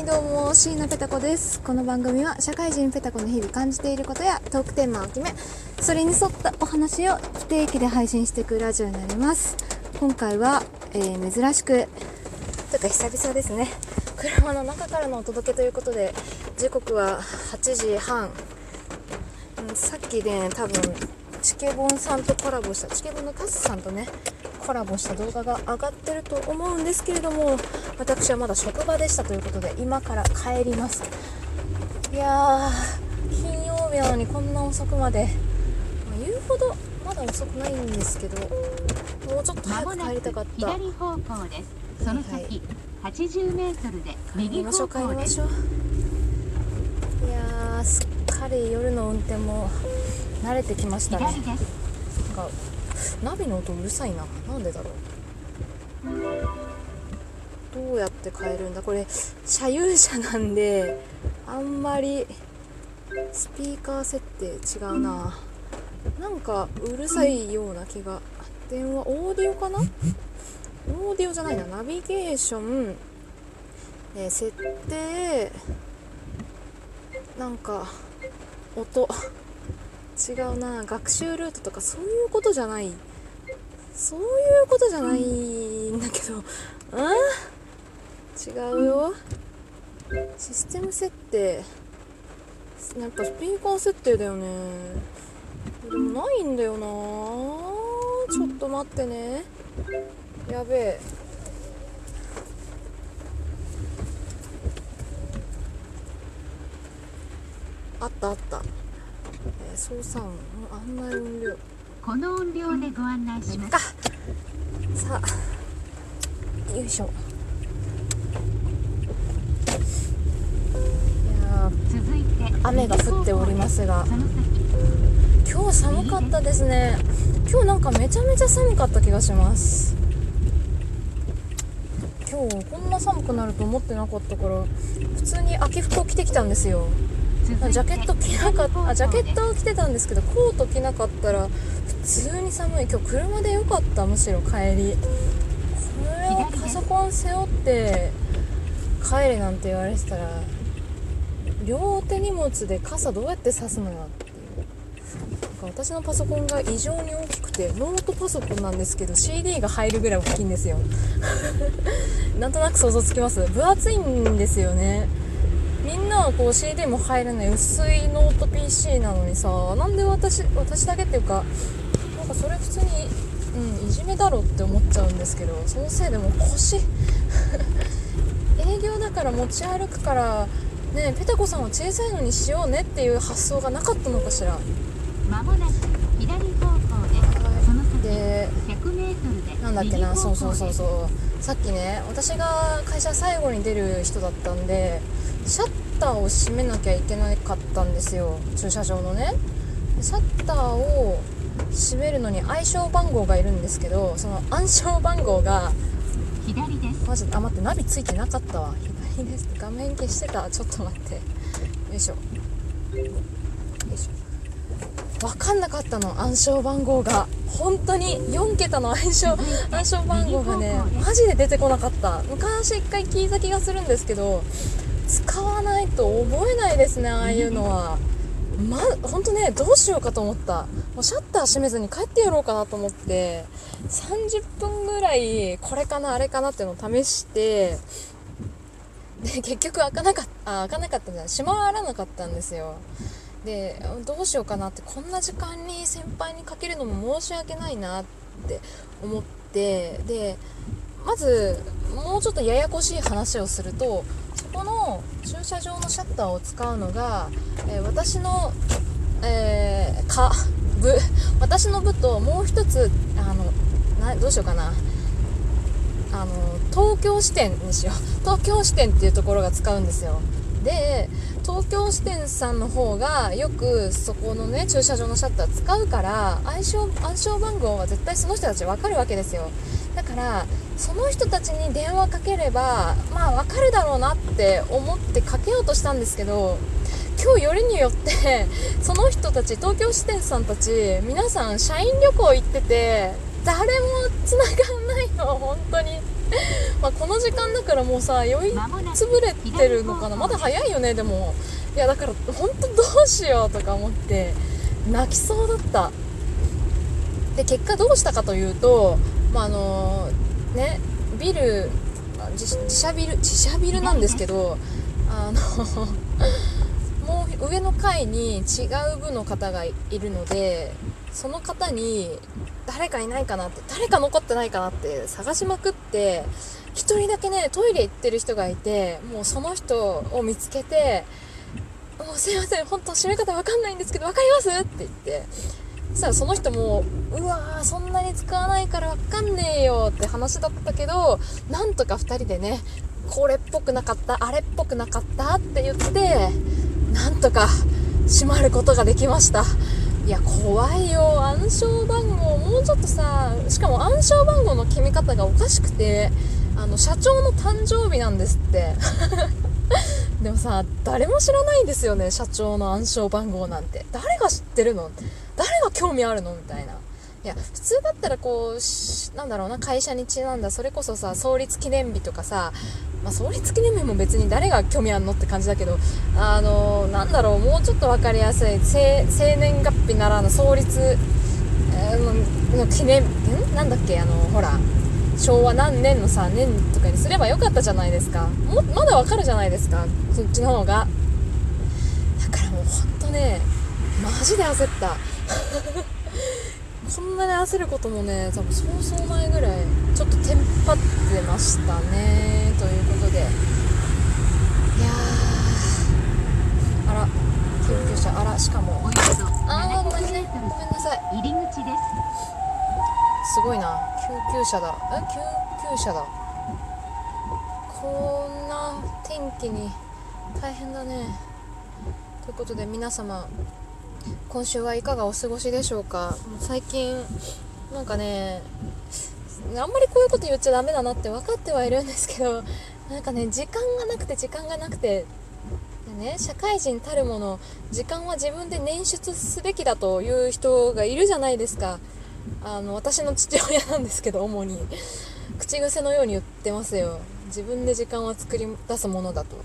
いどうも椎名ペタ子です。この番組は社会人ペタ子の日々感じていることやトークテーマを決めそれに沿ったお話を不定期で配信していくラジオになります。今回は、えー、珍しくというか久々ですね。車の中からのお届けということで時刻は8時半、さっきね多分チケボンさんとコラボしたチケボンのカスさんとねコラボした動画が上がってると思うんですけれども私はまだ職場でしたということで今から帰ります。いやー金曜日なのにこんな遅くまで、まあ、言うほどまだ遅くないんですけどもうちょっと早く帰りたかった。左方向です。その先、はい。80メートルで右方帰り向ですましょう。いやーすっかり夜の運転も慣れてきましたね。なんかナビの音うるさいな。なんでだろう。どうやって変えるんだ？これ車有車なんであんまりスピーカー設定違うな。なんかうるさいような気が。電話オーディオかな？オーディオじゃないな。ナビゲーション、え設定なんか音。違うな。学習ルートとかそういうことじゃない。そういうことじゃないんだけど。うん。違うよ。システム設定。やっぱスピーカー設定だよね。でもないんだよな。ちょっと待ってね。やべえ。あったあった。えー操作音案内音量この音量でご案内します。かさあよいしょ。雨が降っておりますが。今日寒かったですね。今日なんかめちゃめちゃ寒かった気がします。今日こんな寒くなると思ってなかったから普通に秋服を着てきたんですよジャケット着なかったあジャケットを着てたんですけどコート着なかったら普通に寒い。今日車でよかったむしろ帰り。これをパソコン背負って帰れなんて言われてたら両手荷物で傘どうやって差すのよっていう。なんか私のパソコンが異常に大きくてノートパソコンなんですけど CD が入るぐらい大きいんですよ。なんとなく想像つきます？分厚いんですよねみんなはこう CD も入らない薄いノート PC なのにさなんで私私だけっていうかなんかそれ普通に、うん、いじめだろって思っちゃうんですけどそのせいでもう腰 営業だから持ち歩くからねペタコさんは小さいのにしようねっていう発想がなかったのかしら。まもなく左方向ですその先で100メートルでなんだっけなそうそうそううそう。さっきね私が会社最後に出る人だったんでシャッターを閉めなきゃいけなかったんですよ。駐車場のね。でシャッターを閉めるのに暗証番号がいるんですけどその暗証番号が左です。マジであ待ってナビついてなかったわ。左です。画面消してた。ちょっと待って。よいしょ。よいしょ。分かんなかったの暗証番号が。本当に4桁の暗証暗証番号がねマジで出てこなかった。昔一回聞いた気がするんですけど使わないと覚えないですねああいうのは。ま本当ねどうしようかと思った。もうシャッター閉めずに帰ってやろうかなと思って30分ぐらいこれかなあれかなっていうのを試してで結局開かなかったあ開かなかったんじゃない閉まらなかったんですよ。でどうしようかなってこんな時間に先輩にかけるのも申し訳ないなって思ってでまずもうちょっとややこしい話をするとこの駐車場のシャッターを使うのが、えー私の、えーか部私の部ともう一つあのなどうしようかな。あの東京支店にしよう。東京支店っていうところが使うんですよ。で東京支店さんの方がよくそこのね駐車場のシャッター使うから暗証暗証番号は絶対その人たち分かるわけですよ。だからその人たちに電話かければまあ分かるだろうなって思ってかけようとしたんですけど今日よりによって その人たち東京支店さんたち皆さん社員旅行行ってて誰も繋がんないの本当に。まあこの時間だからもうさ酔い潰れてるのかな。まだ早いよねでも。いやだから本当どうしようとか思って泣きそうだった。で結果どうしたかというとまああのねビル自自社ビル自社ビルなんですけどあの もう上の階に違う部の方がいるのでその方に誰かいないかなって誰か残ってないかなって探しまくって1人だけねトイレ行ってる人がいてもうその人を見つけて「もうすいません本当閉め方わかんないんですけど分かります?」って言ってそしたらその人も「うわーそんなに使わないからわかんねえよ」って話だったけどなんとか2人でねこれっぽくなかったあれっぽくなかったって言ってなんとか閉まることができました。いや怖いよ。暗証番号もうちょっとさしかも暗証番号の決め方がおかしくてあの社長の誕生日なんですって。でもさ誰も知らないんですよね社長の暗証番号なんて。誰が知ってるの？誰が興味あるの？みたいな。いや普通だったらこうなんだろうな会社にちなんだそれこそさ創立記念日とかさまあ、創立記念日も別に誰が興味あるのって感じだけどあのなんだろうもうちょっと分かりやすい生生年月日ならぬ創立、えーの記念ん？なんだっけあのほら。昭和何年のさ年とかにすればよかったじゃないですか。もまだわかるじゃないですか。そっちの方が。だからもうほんとねマジで焦った。こんなに焦ることもね多分そうそう前ぐらいちょっとテンパってましたね。ということで。いやー。あら。救急車。あらしかも。あーごめん700メね。ごめんなさい。入り口です。すごいな。救急車だ。え？救急車だ。こんな天気に大変だね。ということで皆様今週はいかがお過ごしでしょうか？もう最近なんかねあんまりこういうこと言っちゃダメだなって分かってはいるんですけどなんかね時間がなくて時間がなくてでね社会人たるもの時間は自分で捻出すべきだという人がいるじゃないですか。あの私の父親なんですけど主に。口癖のように言ってますよ。自分で時間は作り出すものだと。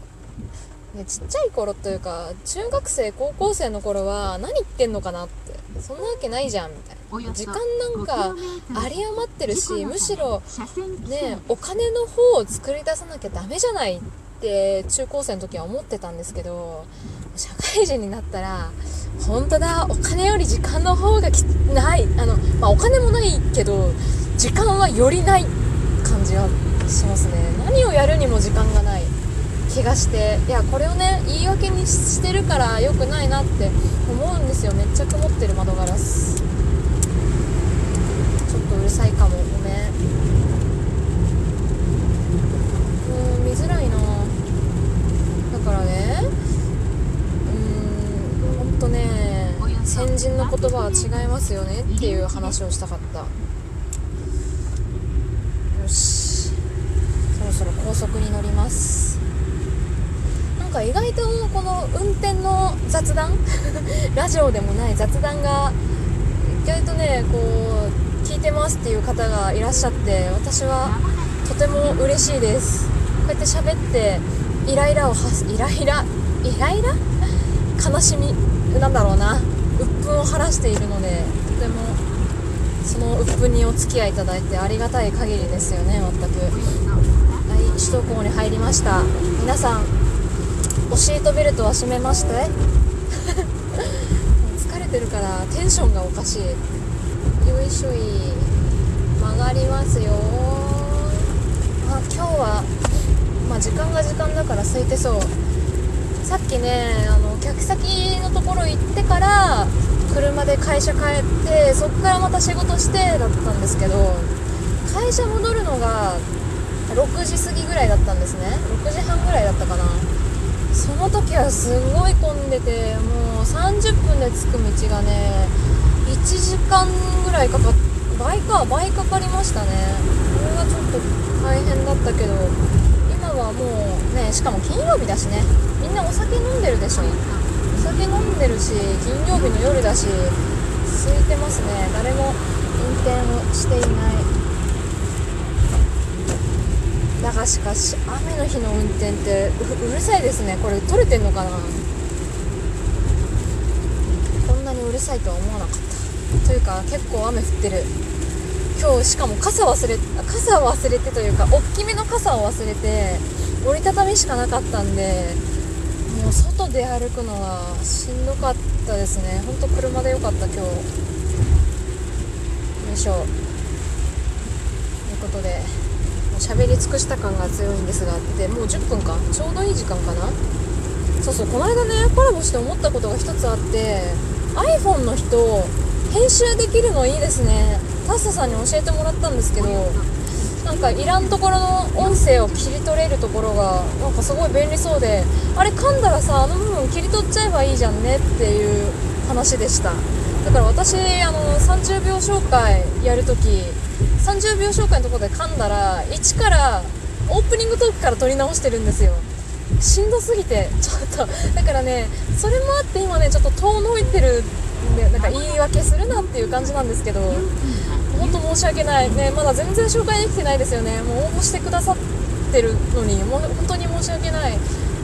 でちっちゃい頃というか中学生高校生の頃は何言ってんのかなって。そんなわけないじゃんみたいな。時間なんか有り余ってるしむしろねお金の方を作り出さなきゃダメじゃないって中高生の時は思ってたんですけど社会人になったら本当だお金より時間の方がきないあの、まあ、お金もないけど時間はよりない感じがしますね。何をやるにも時間がない気がして。いやこれをね言い訳にしてるから良くないなって思うんですよ。めっちゃ曇ってる窓ガラス。ちょっとうるさいかも。ごめん。うん見づらいなだからねうーんほんとね先人の言葉は違いますよねっていう話をしたかった。よしそろそろ高速に乗ります。なんか意外とこの運転の雑談？ラジオでもない雑談が意外とねこう聞いてますっていう方がいらっしゃって私はとても嬉しいです。こうやって喋ってイライラをはすイライラ？イライラ？悲しみ？なんだろうな。を晴らしているのでとてもその鬱憤にお付き合いいただいてありがたい限りですよね全く。はい首都高に入りました。皆さんおシートベルトは締めましたえ 疲れてるからテンションがおかしい。よいしょい。曲がりますよあ今日はまあ時間が時間だから空いてそう。さっきねあの客先のところ行ってから車で会社帰ってそっからまた仕事してだったんですけど会社戻るのが6時過ぎぐらいだったんですね。6時半ぐらいだったかな。その時はすごい混んでてもう30分で着く道がね1時間ぐらいかかっ倍か倍かかりましたね。これがちょっと大変だったけど今はもうねしかも金曜日だしね。みんなお酒飲んでるでしょ。酒飲んでるし金曜日の夜だし空いてますね。誰も運転をしていない。だがしかし雨の日の運転ってうるさいですね。これ撮れてんのかな？こんなにうるさいとは思わなかった。というか結構雨降ってる。今日しかも傘忘れ傘を忘れてというか大きめの傘を忘れて折りたたみしかなかったんでもう外で歩くのはしんどかったですね。ほんと車でよかった今日。よいしょ。ということでもう喋り尽くした感が強いんですがでもう10分か。ちょうどいい時間かな。そうそうこの間ねコラボして思ったことが一つあって iPhone の人編集できるのいいですね。タッサさんに教えてもらったんですけどなんかいらんところの音声を切り取れるところがなんかすごい便利そうであれ噛んだらさあの部分切り取っちゃえばいいじゃんねっていう話でした。だから私あの30秒紹介やるとき30秒紹介のところで噛んだら1からオープニングトークから撮り直してるんですよ。しんどすぎてちょっと。だからねそれもあって今ねちょっと遠のいてるんでなんか言い訳するなっていう感じなんですけど。本当申し訳ない。ねまだ全然紹介できてないですよね。もう応募してくださってるのに。もう本当に申し訳ない。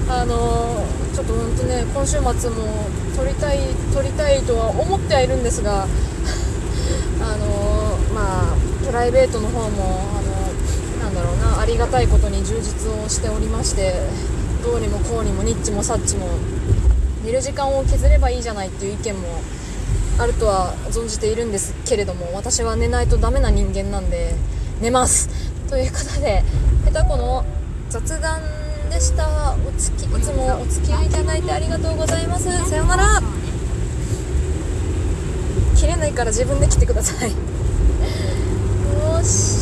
あのちょっと本当ね今週末も撮りたい撮りたいとは思ってはいるんですが あのまあプライベートの方もあのなんだろうなありがたいことに充実をしておりましてどうにもこうにもニッチもサッチも寝る時間を削ればいいじゃないっていう意見もあるとは存じているんですけれども私は寝ないとダメな人間なんで寝ます。ということでペタコの雑談でした。おつきいつもお付き合いいただいてありがとうございます。さようなら。切れないから自分で切ってください。よし。